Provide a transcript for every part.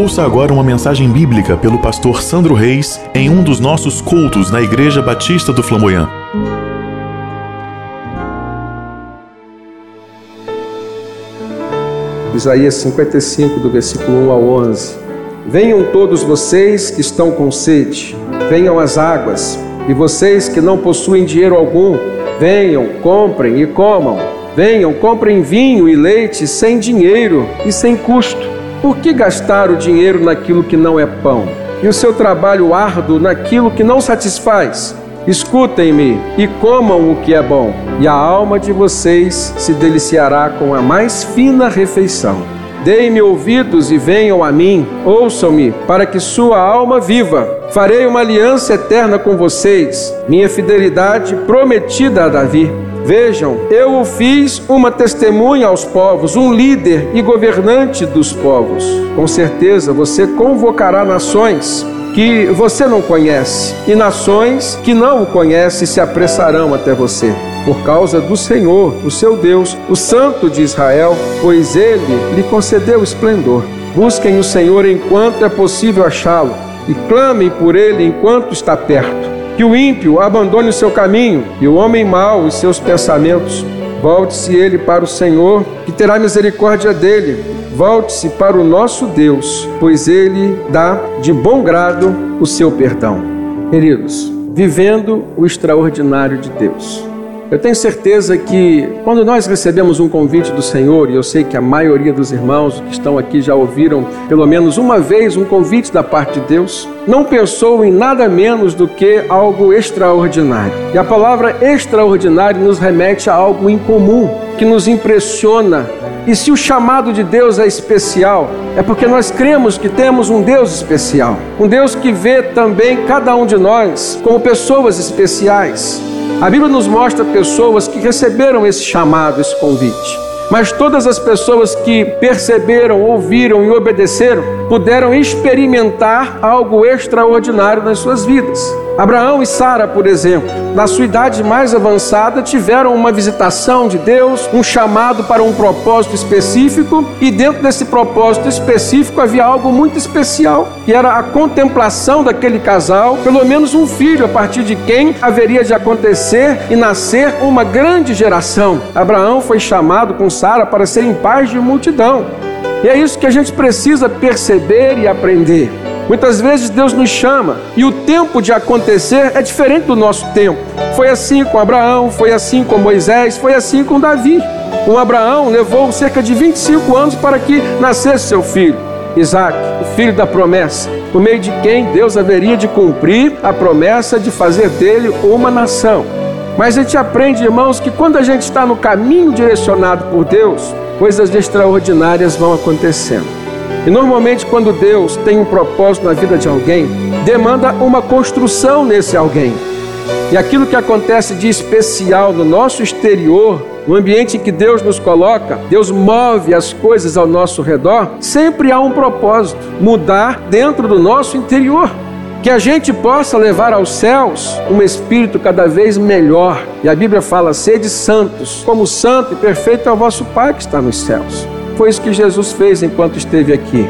Ouça agora uma mensagem bíblica pelo pastor Sandro Reis em um dos nossos cultos na Igreja Batista do Flamboyant. Isaías 55, do versículo 1 ao 11. Venham todos vocês que estão com sede, venham às águas, e vocês que não possuem dinheiro algum, venham, comprem e comam. Venham, comprem vinho e leite sem dinheiro e sem custo. Por que gastar o dinheiro naquilo que não é pão? E o seu trabalho árduo naquilo que não satisfaz? Escutem-me e comam o que é bom, e a alma de vocês se deliciará com a mais fina refeição. Deem-me ouvidos e venham a mim, ouçam-me, para que sua alma viva. Farei uma aliança eterna com vocês, minha fidelidade prometida a Davi. Vejam, eu o fiz uma testemunha aos povos, um líder e governante dos povos. Com certeza você convocará nações que você não conhece, e nações que não o conhecem se apressarão até você. Por causa do Senhor, o seu Deus, o Santo de Israel, pois ele lhe concedeu esplendor. Busquem o Senhor enquanto é possível achá-lo, e clamem por ele enquanto está perto. Que o ímpio abandone o seu caminho e o homem mau os seus pensamentos. Volte-se ele para o Senhor, que terá misericórdia dele. Volte-se para o nosso Deus, pois ele dá de bom grado o seu perdão. Queridos, vivendo o extraordinário de Deus. Eu tenho certeza que quando nós recebemos um convite do Senhor, e eu sei que a maioria dos irmãos que estão aqui já ouviram pelo menos uma vez um convite da parte de Deus, não pensou em nada menos do que algo extraordinário. E a palavra extraordinário nos remete a algo incomum, que nos impressiona. E se o chamado de Deus é especial, é porque nós cremos que temos um Deus especial, um Deus que vê também cada um de nós como pessoas especiais. A Bíblia nos mostra pessoas que receberam esse chamado, esse convite. Mas todas as pessoas que perceberam, ouviram e obedeceram puderam experimentar algo extraordinário nas suas vidas. Abraão e Sara, por exemplo, na sua idade mais avançada, tiveram uma visitação de Deus, um chamado para um propósito específico, e dentro desse propósito específico havia algo muito especial, que era a contemplação daquele casal, pelo menos um filho, a partir de quem haveria de acontecer e nascer uma grande geração. Abraão foi chamado com Sara para serem pais de multidão. E é isso que a gente precisa perceber e aprender. Muitas vezes Deus nos chama e o tempo de acontecer é diferente do nosso tempo. Foi assim com Abraão, foi assim com Moisés, foi assim com Davi. Com Abraão levou cerca de 25 anos para que nascesse seu filho, Isaac, o filho da promessa, por meio de quem Deus haveria de cumprir a promessa de fazer dele uma nação. Mas a gente aprende, irmãos, que quando a gente está no caminho direcionado por Deus, coisas extraordinárias vão acontecendo. E normalmente, quando Deus tem um propósito na vida de alguém, demanda uma construção nesse alguém. E aquilo que acontece de especial no nosso exterior, no ambiente em que Deus nos coloca, Deus move as coisas ao nosso redor, sempre há um propósito: mudar dentro do nosso interior. Que a gente possa levar aos céus um espírito cada vez melhor. E a Bíblia fala: sede santos, como santo e perfeito é o vosso Pai que está nos céus. Foi isso que Jesus fez enquanto esteve aqui.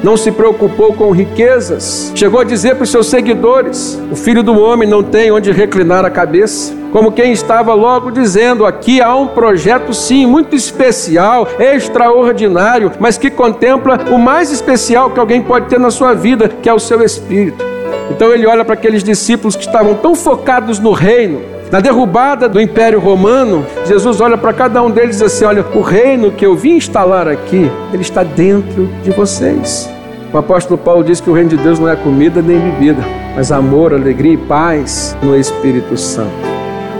Não se preocupou com riquezas. Chegou a dizer para os seus seguidores: O filho do homem não tem onde reclinar a cabeça. Como quem estava logo dizendo: aqui há um projeto, sim, muito especial, extraordinário, mas que contempla o mais especial que alguém pode ter na sua vida, que é o seu espírito. Então ele olha para aqueles discípulos que estavam tão focados no reino, na derrubada do Império Romano, Jesus olha para cada um deles e diz assim: Olha, o reino que eu vim instalar aqui, ele está dentro de vocês. O apóstolo Paulo diz que o reino de Deus não é comida nem bebida, mas amor, alegria e paz no Espírito Santo.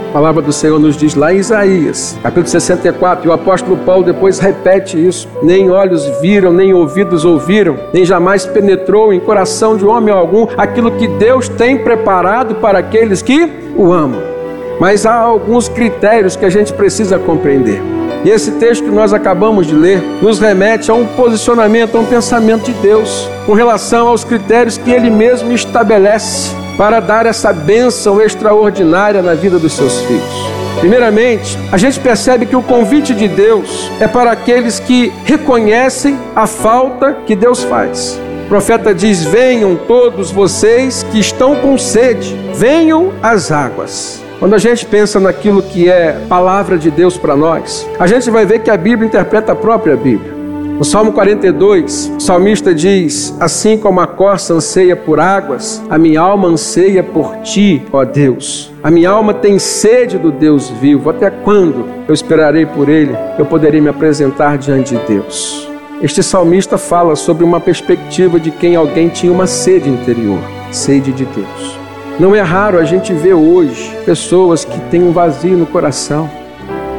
A palavra do Senhor nos diz lá em Isaías, capítulo 64, e o apóstolo Paulo depois repete isso: nem olhos viram, nem ouvidos ouviram, nem jamais penetrou em coração de homem algum aquilo que Deus tem preparado para aqueles que o amam. Mas há alguns critérios que a gente precisa compreender. E esse texto que nós acabamos de ler nos remete a um posicionamento, a um pensamento de Deus com relação aos critérios que Ele mesmo estabelece para dar essa bênção extraordinária na vida dos seus filhos. Primeiramente, a gente percebe que o convite de Deus é para aqueles que reconhecem a falta que Deus faz. O profeta diz: Venham todos vocês que estão com sede, venham às águas. Quando a gente pensa naquilo que é palavra de Deus para nós, a gente vai ver que a Bíblia interpreta a própria Bíblia. No Salmo 42, o salmista diz: Assim como a corça anseia por águas, a minha alma anseia por ti, ó Deus. A minha alma tem sede do Deus vivo. Até quando eu esperarei por ele? Eu poderei me apresentar diante de Deus. Este salmista fala sobre uma perspectiva de quem alguém tinha uma sede interior, sede de Deus. Não é raro a gente ver hoje pessoas que têm um vazio no coração.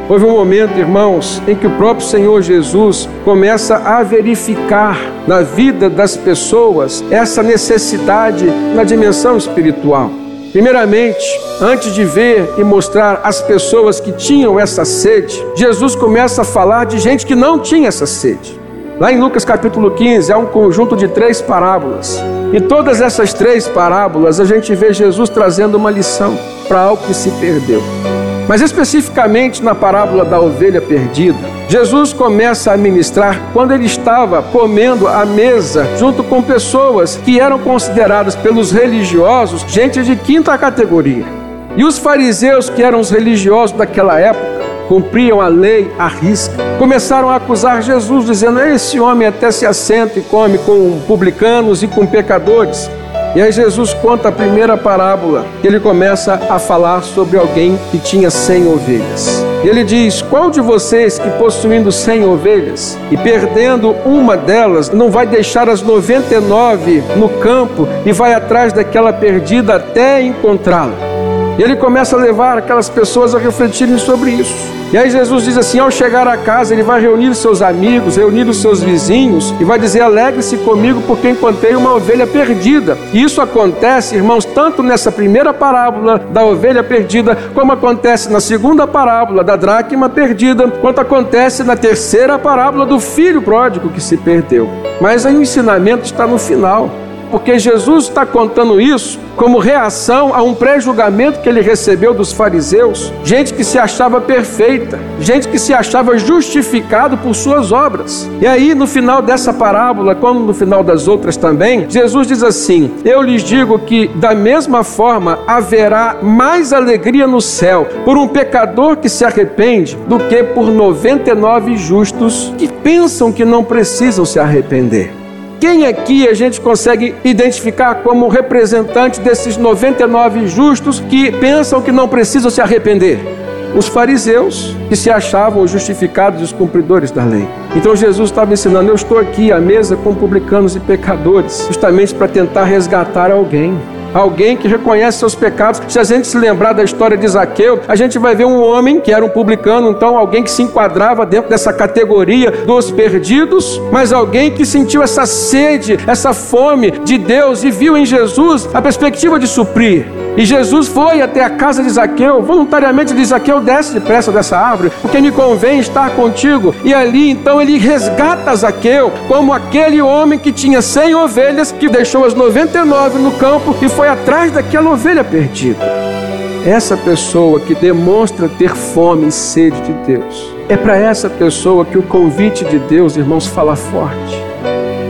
Houve um momento, irmãos, em que o próprio Senhor Jesus começa a verificar na vida das pessoas essa necessidade na dimensão espiritual. Primeiramente, antes de ver e mostrar as pessoas que tinham essa sede, Jesus começa a falar de gente que não tinha essa sede. Lá em Lucas capítulo 15, há um conjunto de três parábolas. E todas essas três parábolas a gente vê Jesus trazendo uma lição para algo que se perdeu. Mas especificamente na parábola da ovelha perdida, Jesus começa a ministrar quando ele estava comendo à mesa junto com pessoas que eram consideradas pelos religiosos gente de quinta categoria. E os fariseus, que eram os religiosos daquela época, cumpriam a lei à risca, começaram a acusar Jesus, dizendo: Esse homem até se assenta e come com publicanos e com pecadores. E aí Jesus conta a primeira parábola, que ele começa a falar sobre alguém que tinha cem ovelhas. Ele diz: Qual de vocês que possuindo cem ovelhas e perdendo uma delas, não vai deixar as 99 no campo e vai atrás daquela perdida até encontrá-la? E ele começa a levar aquelas pessoas a refletirem sobre isso. E aí Jesus diz assim: ao chegar a casa, ele vai reunir os seus amigos, reunir os seus vizinhos e vai dizer: alegre-se comigo, porque encontrei uma ovelha perdida. E isso acontece, irmãos, tanto nessa primeira parábola da ovelha perdida, como acontece na segunda parábola da dracma perdida, quanto acontece na terceira parábola do filho pródigo que se perdeu. Mas aí o ensinamento está no final porque Jesus está contando isso como reação a um pré-julgamento que ele recebeu dos fariseus, gente que se achava perfeita, gente que se achava justificado por suas obras. E aí, no final dessa parábola, como no final das outras também, Jesus diz assim: Eu lhes digo que, da mesma forma, haverá mais alegria no céu por um pecador que se arrepende do que por 99 justos que pensam que não precisam se arrepender. Quem aqui a gente consegue identificar como representante desses 99 justos que pensam que não precisam se arrepender? Os fariseus, que se achavam justificados os cumpridores da lei. Então Jesus estava ensinando: eu estou aqui à mesa com publicanos e pecadores, justamente para tentar resgatar alguém alguém que reconhece seus pecados. Se a gente se lembrar da história de Zaqueu, a gente vai ver um homem que era um publicano, então alguém que se enquadrava dentro dessa categoria dos perdidos, mas alguém que sentiu essa sede, essa fome de Deus e viu em Jesus a perspectiva de suprir. E Jesus foi até a casa de Zaqueu, voluntariamente diz: Zaqueu, desce depressa dessa árvore, porque me convém estar contigo. E ali então ele resgata Zaqueu como aquele homem que tinha cem ovelhas, que deixou as 99 no campo e foi atrás daquela ovelha perdida. Essa pessoa que demonstra ter fome e sede de Deus, é para essa pessoa que o convite de Deus, irmãos, fala forte.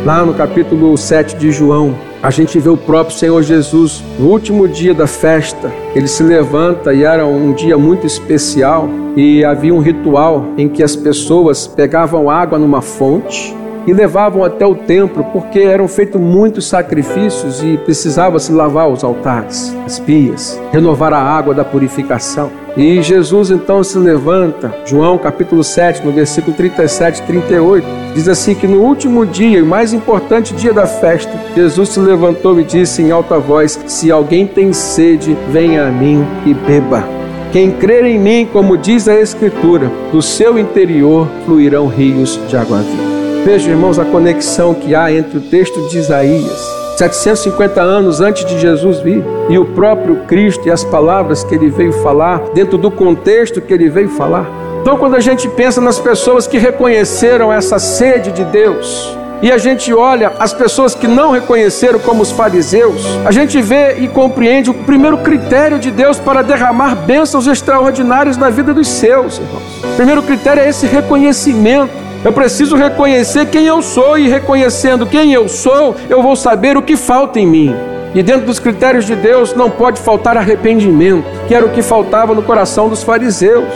Lá no capítulo 7 de João, a gente vê o próprio Senhor Jesus no último dia da festa. Ele se levanta e era um dia muito especial e havia um ritual em que as pessoas pegavam água numa fonte e levavam até o templo, porque eram feitos muitos sacrifícios e precisava se lavar os altares, as pias, renovar a água da purificação. E Jesus então se levanta, João capítulo 7, no versículo 37 e 38, diz assim que no último dia, o mais importante dia da festa, Jesus se levantou e disse em alta voz: Se alguém tem sede, venha a mim e beba. Quem crer em mim, como diz a Escritura, do seu interior fluirão rios de água viva. Veja, irmãos, a conexão que há entre o texto de Isaías 750 anos antes de Jesus vir, e o próprio Cristo e as palavras que ele veio falar, dentro do contexto que ele veio falar. Então, quando a gente pensa nas pessoas que reconheceram essa sede de Deus, e a gente olha as pessoas que não reconheceram como os fariseus, a gente vê e compreende o primeiro critério de Deus para derramar bênçãos extraordinárias na vida dos seus, irmãos. O primeiro critério é esse reconhecimento. Eu preciso reconhecer quem eu sou e reconhecendo quem eu sou, eu vou saber o que falta em mim. E dentro dos critérios de Deus não pode faltar arrependimento, que era o que faltava no coração dos fariseus.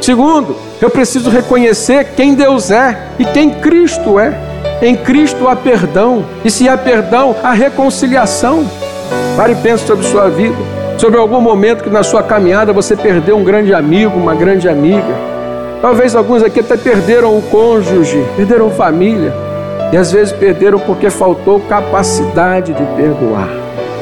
Segundo, eu preciso reconhecer quem Deus é e quem Cristo é. Em Cristo há perdão, e se há perdão, há reconciliação. Pare e pense sobre sua vida, sobre algum momento que na sua caminhada você perdeu um grande amigo, uma grande amiga Talvez alguns aqui até perderam o cônjuge, perderam família. E às vezes perderam porque faltou capacidade de perdoar.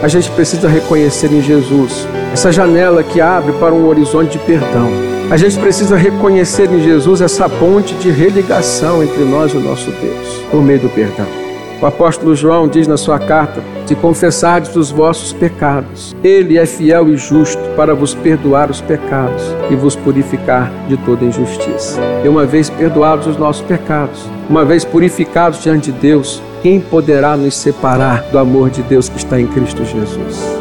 A gente precisa reconhecer em Jesus essa janela que abre para um horizonte de perdão. A gente precisa reconhecer em Jesus essa ponte de religação entre nós e o nosso Deus, por meio do perdão. O apóstolo João diz na sua carta: Se confessardes os vossos pecados, ele é fiel e justo para vos perdoar os pecados e vos purificar de toda injustiça. E uma vez perdoados os nossos pecados, uma vez purificados diante de Deus, quem poderá nos separar do amor de Deus que está em Cristo Jesus?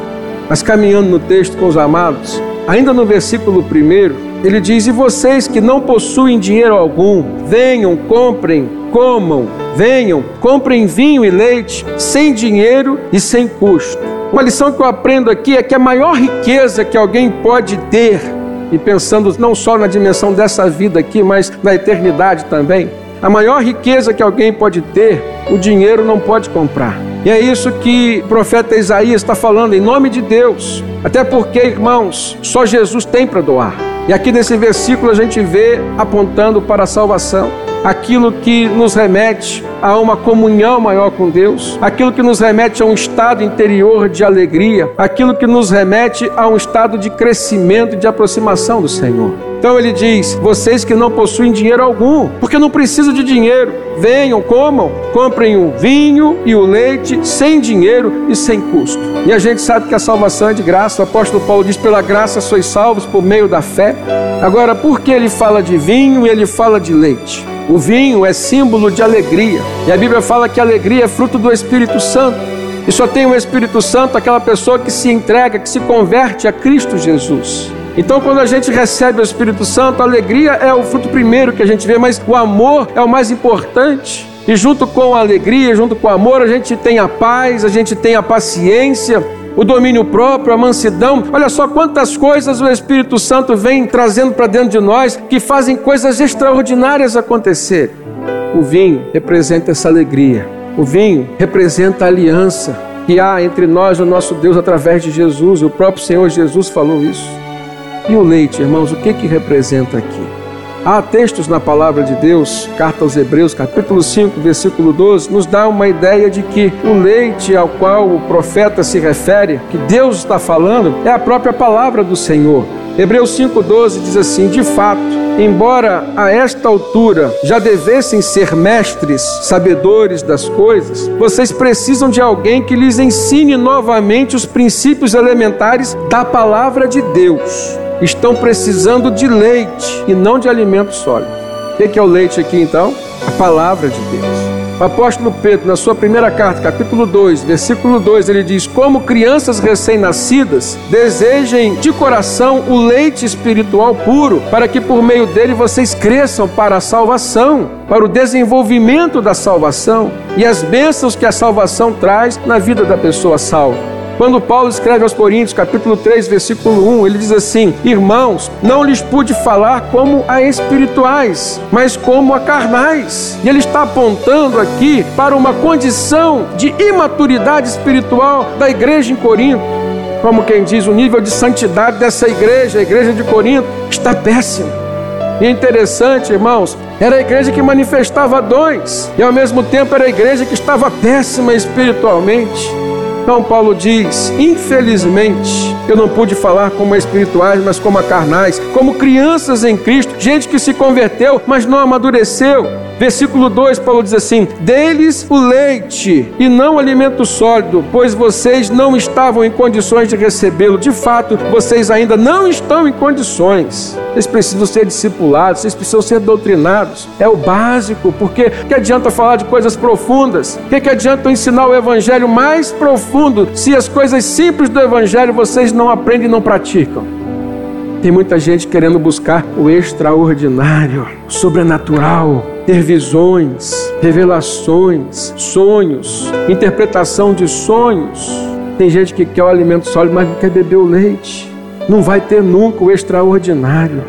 Mas caminhando no texto com os amados, ainda no versículo 1, ele diz: E vocês que não possuem dinheiro algum, venham, comprem comam, venham, comprem vinho e leite sem dinheiro e sem custo. Uma lição que eu aprendo aqui é que a maior riqueza que alguém pode ter, e pensando não só na dimensão dessa vida aqui, mas na eternidade também, a maior riqueza que alguém pode ter, o dinheiro não pode comprar. E é isso que o profeta Isaías está falando em nome de Deus. Até porque, irmãos, só Jesus tem para doar. E aqui nesse versículo a gente vê apontando para a salvação aquilo que nos remete a uma comunhão maior com Deus, aquilo que nos remete a um estado interior de alegria, aquilo que nos remete a um estado de crescimento e de aproximação do Senhor. Então ele diz: vocês que não possuem dinheiro algum, porque não precisam de dinheiro, venham, comam, comprem o vinho e o leite sem dinheiro e sem custo. E a gente sabe que a salvação é de graça. O apóstolo Paulo diz: pela graça sois salvos por meio da fé. Agora, por que ele fala de vinho e ele fala de leite? O vinho é símbolo de alegria. E a Bíblia fala que a alegria é fruto do Espírito Santo. E só tem o Espírito Santo aquela pessoa que se entrega, que se converte a Cristo Jesus. Então, quando a gente recebe o Espírito Santo, a alegria é o fruto primeiro que a gente vê, mas o amor é o mais importante. E junto com a alegria, junto com o amor, a gente tem a paz, a gente tem a paciência, o domínio próprio, a mansidão. Olha só quantas coisas o Espírito Santo vem trazendo para dentro de nós que fazem coisas extraordinárias acontecer. O vinho representa essa alegria. O vinho representa a aliança que há entre nós e o nosso Deus através de Jesus. O próprio Senhor Jesus falou isso. E o leite, irmãos, o que que representa aqui? Há textos na palavra de Deus, carta aos Hebreus, capítulo 5, versículo 12, nos dá uma ideia de que o leite ao qual o profeta se refere, que Deus está falando, é a própria palavra do Senhor. Hebreus 5,12 diz assim: De fato, embora a esta altura já devessem ser mestres, sabedores das coisas, vocês precisam de alguém que lhes ensine novamente os princípios elementares da palavra de Deus estão precisando de leite e não de alimento sólido. O que é o leite aqui então? A palavra de Deus. O apóstolo Pedro, na sua primeira carta, capítulo 2, versículo 2, ele diz: Como crianças recém-nascidas, desejem de coração o leite espiritual puro, para que por meio dele vocês cresçam para a salvação, para o desenvolvimento da salvação e as bênçãos que a salvação traz na vida da pessoa salva. Quando Paulo escreve aos Coríntios, capítulo 3, versículo 1, ele diz assim: Irmãos, não lhes pude falar como a espirituais, mas como a carnais. E ele está apontando aqui para uma condição de imaturidade espiritual da igreja em Corinto. Como quem diz, o nível de santidade dessa igreja, a igreja de Corinto, está péssimo. E é interessante, irmãos, era a igreja que manifestava dons, e ao mesmo tempo era a igreja que estava péssima espiritualmente. Então Paulo diz: infelizmente, eu não pude falar como espirituais, mas como carnais, como crianças em Cristo, gente que se converteu, mas não amadureceu. Versículo 2, Paulo diz assim: Deles o leite e não alimento sólido, pois vocês não estavam em condições de recebê-lo. De fato, vocês ainda não estão em condições. Vocês precisam ser discipulados, vocês precisam ser doutrinados. É o básico, porque que adianta falar de coisas profundas? Que, que adianta ensinar o evangelho mais profundo se as coisas simples do evangelho vocês não aprendem e não praticam? Tem muita gente querendo buscar o extraordinário, o sobrenatural, ter visões, revelações, sonhos, interpretação de sonhos. Tem gente que quer o alimento sólido, mas não quer beber o leite. Não vai ter nunca o extraordinário.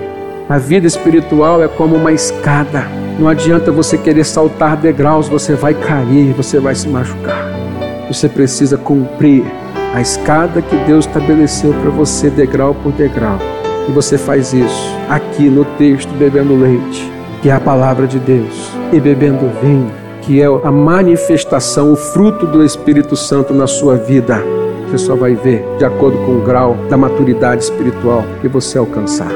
A vida espiritual é como uma escada. Não adianta você querer saltar degraus, você vai cair, você vai se machucar. Você precisa cumprir a escada que Deus estabeleceu para você, degrau por degrau. E você faz isso aqui no texto, bebendo leite, que é a palavra de Deus, e bebendo vinho, que é a manifestação, o fruto do Espírito Santo na sua vida. Você só vai ver de acordo com o grau da maturidade espiritual que você alcançar.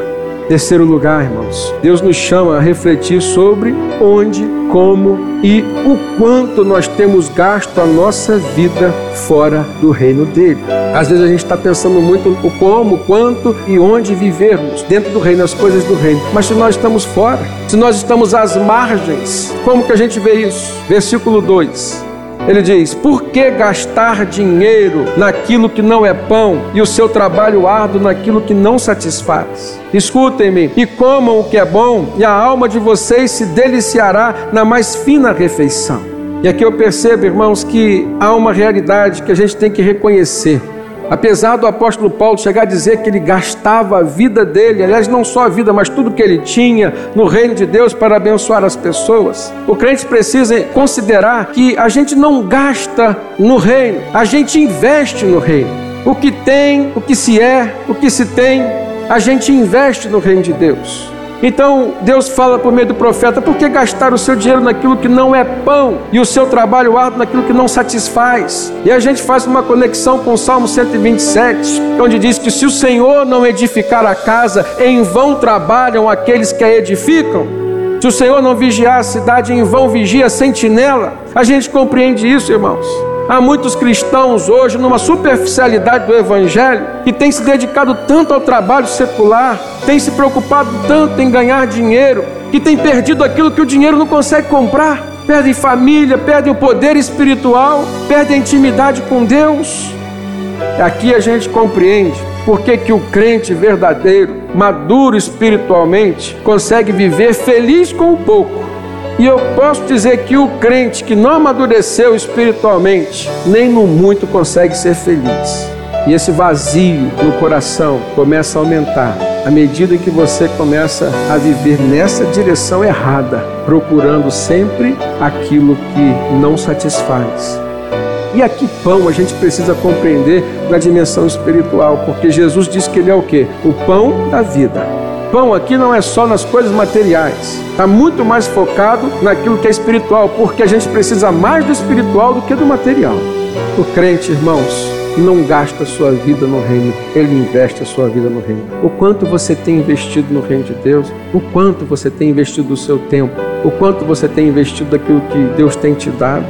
Terceiro lugar, irmãos, Deus nos chama a refletir sobre onde, como e o quanto nós temos gasto a nossa vida fora do reino dele. Às vezes a gente está pensando muito o como, quanto e onde vivermos dentro do reino, as coisas do reino. Mas se nós estamos fora, se nós estamos às margens, como que a gente vê isso? Versículo 2. Ele diz: Por que gastar dinheiro naquilo que não é pão e o seu trabalho árduo naquilo que não satisfaz? Escutem-me e comam o que é bom, e a alma de vocês se deliciará na mais fina refeição. E aqui eu percebo, irmãos, que há uma realidade que a gente tem que reconhecer. Apesar do apóstolo Paulo chegar a dizer que ele gastava a vida dele, aliás, não só a vida, mas tudo que ele tinha no reino de Deus para abençoar as pessoas, o crente precisa considerar que a gente não gasta no reino, a gente investe no reino. O que tem, o que se é, o que se tem, a gente investe no reino de Deus. Então Deus fala por meio do profeta: por que gastar o seu dinheiro naquilo que não é pão e o seu trabalho árduo naquilo que não satisfaz? E a gente faz uma conexão com o Salmo 127, onde diz que se o Senhor não edificar a casa, em vão trabalham aqueles que a edificam. Se o Senhor não vigiar a cidade, em vão vigia a sentinela. A gente compreende isso, irmãos. Há muitos cristãos hoje numa superficialidade do Evangelho que têm se dedicado tanto ao trabalho secular, têm se preocupado tanto em ganhar dinheiro, que têm perdido aquilo que o dinheiro não consegue comprar. Perdem família, perdem o poder espiritual, perdem a intimidade com Deus. Aqui a gente compreende por que, que o crente verdadeiro, maduro espiritualmente, consegue viver feliz com o pouco e eu posso dizer que o crente que não amadureceu espiritualmente, nem no muito consegue ser feliz. E esse vazio no coração começa a aumentar à medida que você começa a viver nessa direção errada, procurando sempre aquilo que não satisfaz. E aqui pão a gente precisa compreender da dimensão espiritual, porque Jesus disse que ele é o quê? O pão da vida pão aqui não é só nas coisas materiais, está muito mais focado naquilo que é espiritual, porque a gente precisa mais do espiritual do que do material. O crente, irmãos, não gasta a sua vida no reino, ele investe a sua vida no reino. O quanto você tem investido no reino de Deus, o quanto você tem investido do seu tempo, o quanto você tem investido daquilo que Deus tem te dado.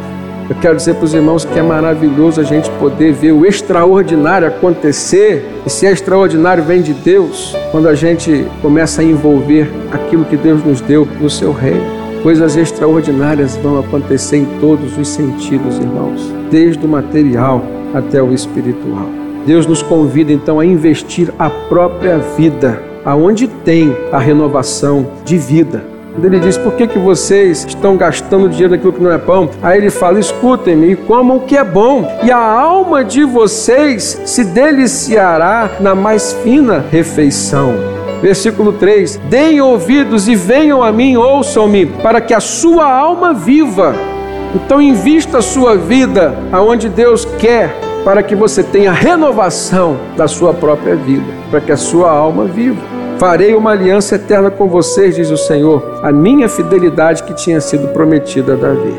Eu quero dizer para os irmãos que é maravilhoso a gente poder ver o extraordinário acontecer. E se é extraordinário, vem de Deus, quando a gente começa a envolver aquilo que Deus nos deu no seu reino. Coisas extraordinárias vão acontecer em todos os sentidos, irmãos, desde o material até o espiritual. Deus nos convida então a investir a própria vida, aonde tem a renovação de vida ele diz: Por que, que vocês estão gastando dinheiro naquilo que não é pão? Aí ele fala: Escutem-me e comam o que é bom, e a alma de vocês se deliciará na mais fina refeição. Versículo 3: Deem ouvidos e venham a mim, ouçam-me, para que a sua alma viva. Então, invista a sua vida aonde Deus quer, para que você tenha renovação da sua própria vida, para que a sua alma viva. Farei uma aliança eterna com vocês, diz o Senhor, a minha fidelidade que tinha sido prometida a Davi.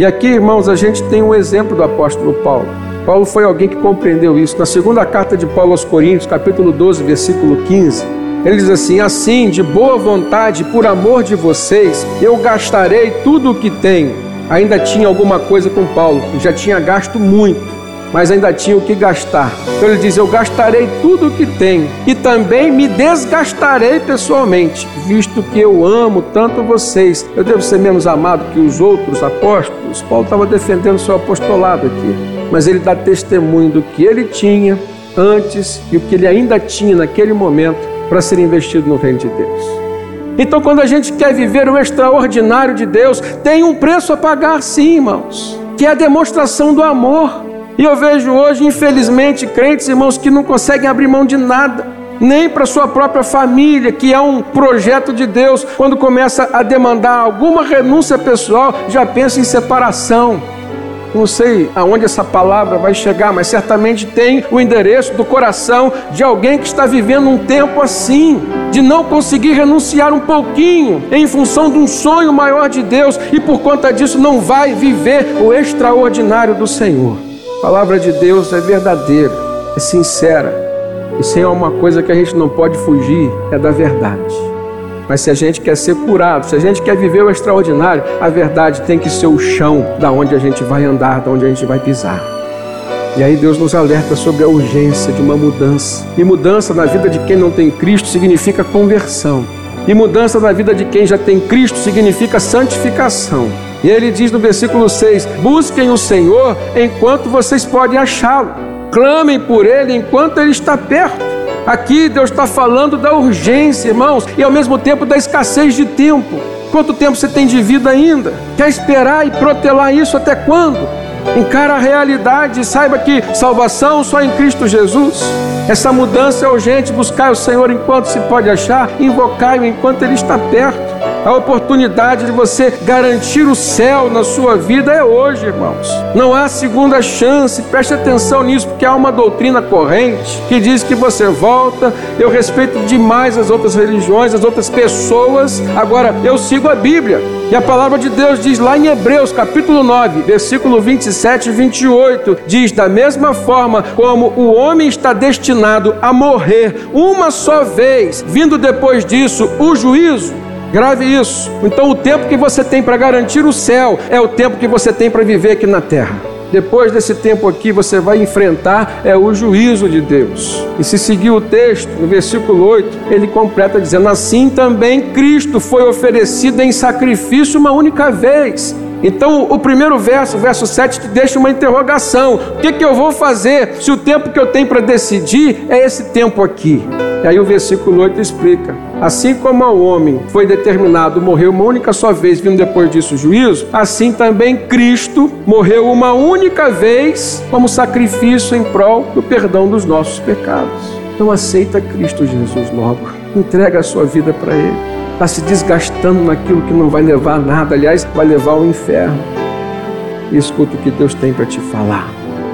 E aqui, irmãos, a gente tem um exemplo do apóstolo Paulo. Paulo foi alguém que compreendeu isso. Na segunda carta de Paulo aos Coríntios, capítulo 12, versículo 15, ele diz assim: Assim, de boa vontade, por amor de vocês, eu gastarei tudo o que tenho. Ainda tinha alguma coisa com Paulo, já tinha gasto muito mas ainda tinha o que gastar. Então ele diz: Eu gastarei tudo o que tenho e também me desgastarei pessoalmente, visto que eu amo tanto vocês. Eu devo ser menos amado que os outros apóstolos. Paulo estava defendendo seu apostolado aqui, mas ele dá testemunho do que ele tinha antes e o que ele ainda tinha naquele momento para ser investido no reino de Deus. Então, quando a gente quer viver o extraordinário de Deus, tem um preço a pagar, sim, irmãos, que é a demonstração do amor. E eu vejo hoje, infelizmente, crentes, irmãos, que não conseguem abrir mão de nada, nem para sua própria família, que é um projeto de Deus. Quando começa a demandar alguma renúncia pessoal, já pensa em separação. Não sei aonde essa palavra vai chegar, mas certamente tem o endereço do coração de alguém que está vivendo um tempo assim, de não conseguir renunciar um pouquinho em função de um sonho maior de Deus e por conta disso não vai viver o extraordinário do Senhor. A palavra de Deus é verdadeira, é sincera. E sem uma coisa que a gente não pode fugir, é da verdade. Mas se a gente quer ser curado, se a gente quer viver o extraordinário, a verdade tem que ser o chão da onde a gente vai andar, da onde a gente vai pisar. E aí Deus nos alerta sobre a urgência de uma mudança. E mudança na vida de quem não tem Cristo significa conversão. E mudança na vida de quem já tem Cristo significa santificação. E ele diz no versículo 6: Busquem o Senhor enquanto vocês podem achá-lo, clamem por ele enquanto ele está perto. Aqui Deus está falando da urgência, irmãos, e ao mesmo tempo da escassez de tempo. Quanto tempo você tem de vida ainda? Quer esperar e protelar isso até quando? Encara a realidade e saiba que salvação só em Cristo Jesus. Essa mudança é urgente. Buscar o Senhor enquanto se pode achar, invocar-o enquanto Ele está perto. A oportunidade de você garantir o céu na sua vida é hoje, irmãos. Não há segunda chance. Preste atenção nisso, porque há uma doutrina corrente que diz que você volta. Eu respeito demais as outras religiões, as outras pessoas. Agora, eu sigo a Bíblia. E a palavra de Deus diz lá em Hebreus, capítulo 9, versículo 27 e 28, diz: Da mesma forma como o homem está destinado a morrer uma só vez, vindo depois disso o juízo, Grave isso. Então, o tempo que você tem para garantir o céu é o tempo que você tem para viver aqui na terra. Depois desse tempo aqui, você vai enfrentar é o juízo de Deus. E se seguir o texto, no versículo 8, ele completa dizendo: Assim também Cristo foi oferecido em sacrifício uma única vez. Então, o primeiro verso, verso 7, te deixa uma interrogação: o que, que eu vou fazer se o tempo que eu tenho para decidir é esse tempo aqui? E aí o versículo 8 explica: Assim como ao homem foi determinado morrer uma única só vez, vindo depois disso o juízo, assim também Cristo morreu uma única vez como sacrifício em prol do perdão dos nossos pecados. Então aceita Cristo Jesus logo, entrega a sua vida para Ele. Está se desgastando naquilo que não vai levar a nada, aliás, vai levar ao inferno. E escuta o que Deus tem para te falar.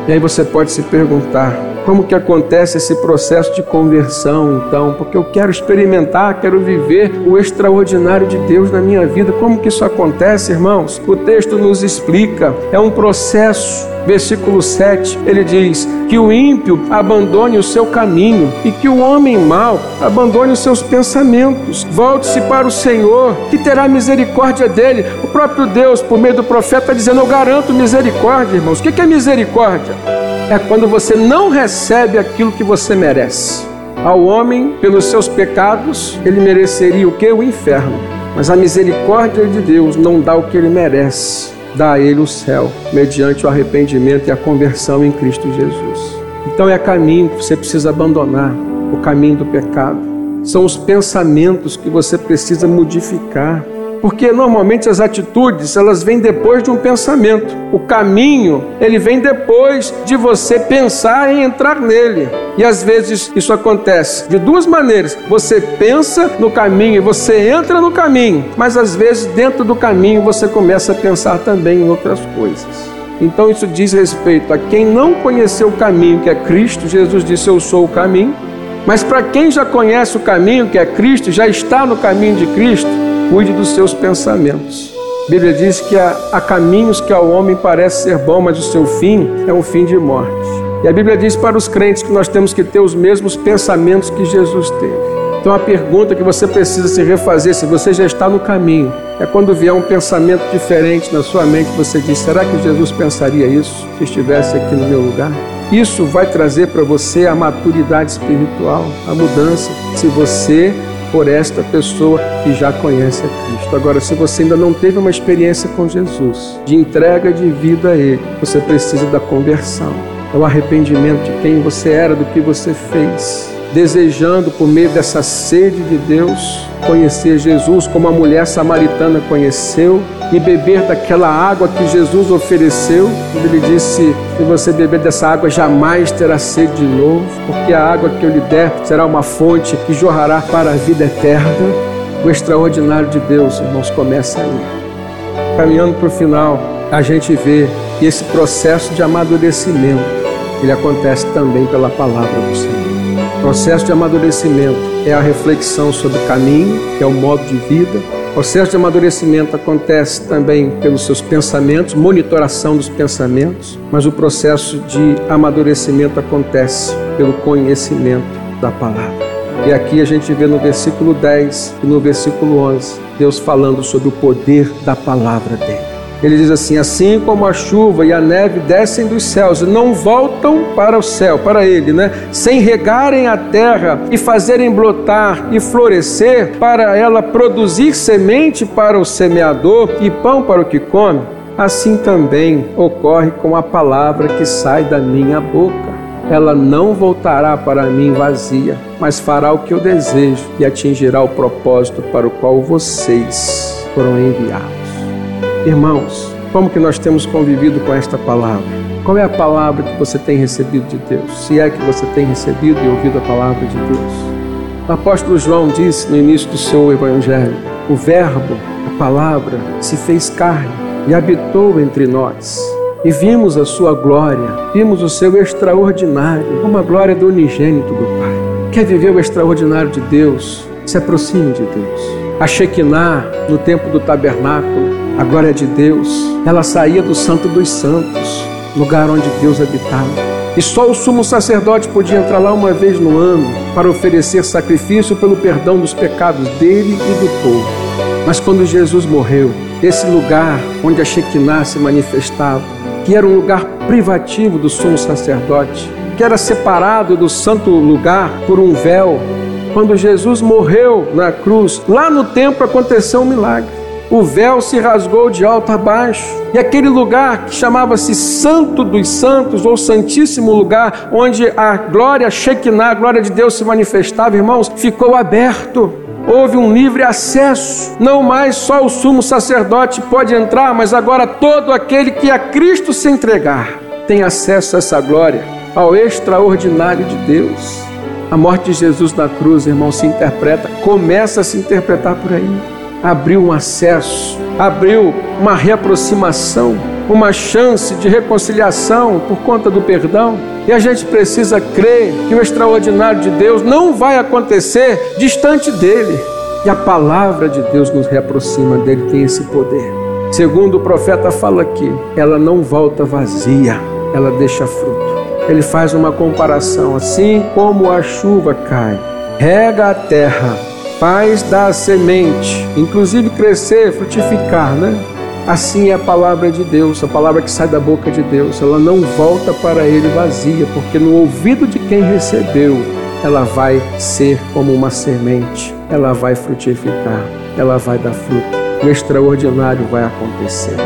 E aí você pode se perguntar: como que acontece esse processo de conversão, então? Porque eu quero experimentar, quero viver o extraordinário de Deus na minha vida. Como que isso acontece, irmãos? O texto nos explica. É um processo. Versículo 7, ele diz: que o ímpio abandone o seu caminho e que o homem mau abandone os seus pensamentos. Volte-se para o Senhor, que terá misericórdia dele. O próprio Deus, por meio do profeta, está dizendo: Eu garanto misericórdia, irmãos. O que é misericórdia? É quando você não recebe aquilo que você merece. Ao homem, pelos seus pecados, ele mereceria o que? O inferno. Mas a misericórdia de Deus não dá o que ele merece, dá a ele o céu, mediante o arrependimento e a conversão em Cristo Jesus. Então é caminho que você precisa abandonar o caminho do pecado. São os pensamentos que você precisa modificar porque normalmente as atitudes elas vêm depois de um pensamento. O caminho ele vem depois de você pensar em entrar nele. E às vezes isso acontece de duas maneiras. Você pensa no caminho e você entra no caminho, mas às vezes dentro do caminho você começa a pensar também em outras coisas. Então isso diz respeito a quem não conheceu o caminho que é Cristo. Jesus disse: Eu sou o caminho. Mas para quem já conhece o caminho que é Cristo, já está no caminho de Cristo, cuide dos seus pensamentos. A Bíblia diz que há, há caminhos que ao homem parece ser bom, mas o seu fim é um fim de morte. E a Bíblia diz para os crentes que nós temos que ter os mesmos pensamentos que Jesus teve. Então a pergunta que você precisa se refazer, se você já está no caminho, é quando vier um pensamento diferente na sua mente, você diz: será que Jesus pensaria isso se estivesse aqui no meu lugar? Isso vai trazer para você a maturidade espiritual, a mudança, se você for esta pessoa que já conhece a Cristo. Agora, se você ainda não teve uma experiência com Jesus, de entrega de vida a Ele, você precisa da conversão, é o arrependimento de quem você era, do que você fez desejando, por meio dessa sede de Deus, conhecer Jesus como a mulher samaritana conheceu e beber daquela água que Jesus ofereceu. Ele disse: Se você beber dessa água, jamais terá sede de novo, porque a água que eu lhe der será uma fonte que jorrará para a vida eterna. O extraordinário de Deus, irmãos, começa aí. Caminhando para o final, a gente vê que esse processo de amadurecimento ele acontece também pela palavra do Senhor. Processo de amadurecimento é a reflexão sobre o caminho, que é o modo de vida. Processo de amadurecimento acontece também pelos seus pensamentos, monitoração dos pensamentos, mas o processo de amadurecimento acontece pelo conhecimento da palavra. E aqui a gente vê no versículo 10 e no versículo 11, Deus falando sobre o poder da palavra dele. Ele diz assim: assim como a chuva e a neve descem dos céus e não voltam para o céu, para ele, né? Sem regarem a terra e fazerem brotar e florescer, para ela produzir semente para o semeador e pão para o que come, assim também ocorre com a palavra que sai da minha boca. Ela não voltará para mim vazia, mas fará o que eu desejo e atingirá o propósito para o qual vocês foram enviados. Irmãos, como que nós temos convivido com esta palavra? Qual é a palavra que você tem recebido de Deus? Se é que você tem recebido e ouvido a palavra de Deus. O apóstolo João disse no início do seu evangelho: O Verbo, a palavra, se fez carne e habitou entre nós. E vimos a sua glória, vimos o seu extraordinário, uma glória do unigênito do Pai. Quer viver o extraordinário de Deus? Se aproxime de Deus. A Shekinah, no tempo do tabernáculo, a glória de Deus, ela saía do Santo dos Santos, lugar onde Deus habitava. E só o sumo sacerdote podia entrar lá uma vez no ano para oferecer sacrifício pelo perdão dos pecados dele e do povo. Mas quando Jesus morreu, esse lugar onde a Shekinah se manifestava, que era um lugar privativo do sumo sacerdote, que era separado do santo lugar por um véu, quando Jesus morreu na cruz, lá no templo aconteceu um milagre o véu se rasgou de alto a baixo, e aquele lugar que chamava-se Santo dos Santos, ou Santíssimo Lugar, onde a glória Shekinah, a glória de Deus se manifestava, irmãos, ficou aberto. Houve um livre acesso. Não mais só o sumo sacerdote pode entrar, mas agora todo aquele que a Cristo se entregar tem acesso a essa glória, ao extraordinário de Deus. A morte de Jesus na cruz, irmão, se interpreta, começa a se interpretar por aí abriu um acesso, abriu uma reaproximação, uma chance de reconciliação por conta do perdão. E a gente precisa crer que o extraordinário de Deus não vai acontecer distante dele. E a palavra de Deus nos reaproxima dele, tem esse poder. Segundo o profeta fala aqui, ela não volta vazia, ela deixa fruto. Ele faz uma comparação, assim como a chuva cai, rega a terra faz da semente, inclusive crescer, frutificar, né? Assim é a palavra de Deus, a palavra que sai da boca de Deus, ela não volta para ele vazia, porque no ouvido de quem recebeu, ela vai ser como uma semente, ela vai frutificar, ela vai dar fruto. O extraordinário vai acontecer.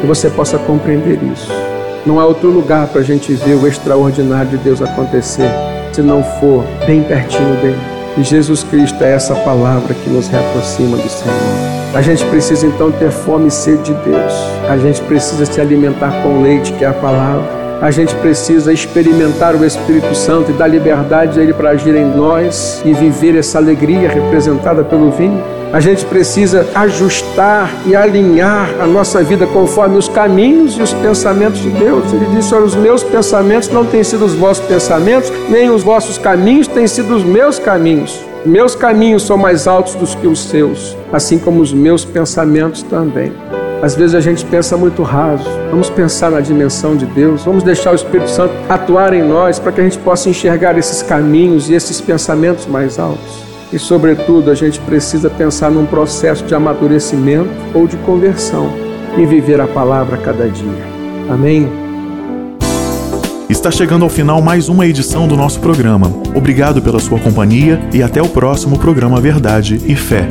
Que você possa compreender isso. Não há outro lugar para a gente ver o extraordinário de Deus acontecer se não for bem pertinho dele. E Jesus Cristo é essa palavra que nos reaproxima do Senhor. A gente precisa então ter fome e sede de Deus. A gente precisa se alimentar com leite, que é a palavra. A gente precisa experimentar o Espírito Santo e dar liberdade a Ele para agir em nós e viver essa alegria representada pelo vinho. A gente precisa ajustar e alinhar a nossa vida conforme os caminhos e os pensamentos de Deus. Ele disse: Olha, os meus pensamentos não têm sido os vossos pensamentos, nem os vossos caminhos têm sido os meus caminhos. Meus caminhos são mais altos do que os seus, assim como os meus pensamentos também. Às vezes a gente pensa muito raso. Vamos pensar na dimensão de Deus. Vamos deixar o Espírito Santo atuar em nós para que a gente possa enxergar esses caminhos e esses pensamentos mais altos. E, sobretudo, a gente precisa pensar num processo de amadurecimento ou de conversão e viver a palavra cada dia. Amém? Está chegando ao final mais uma edição do nosso programa. Obrigado pela sua companhia e até o próximo programa Verdade e Fé.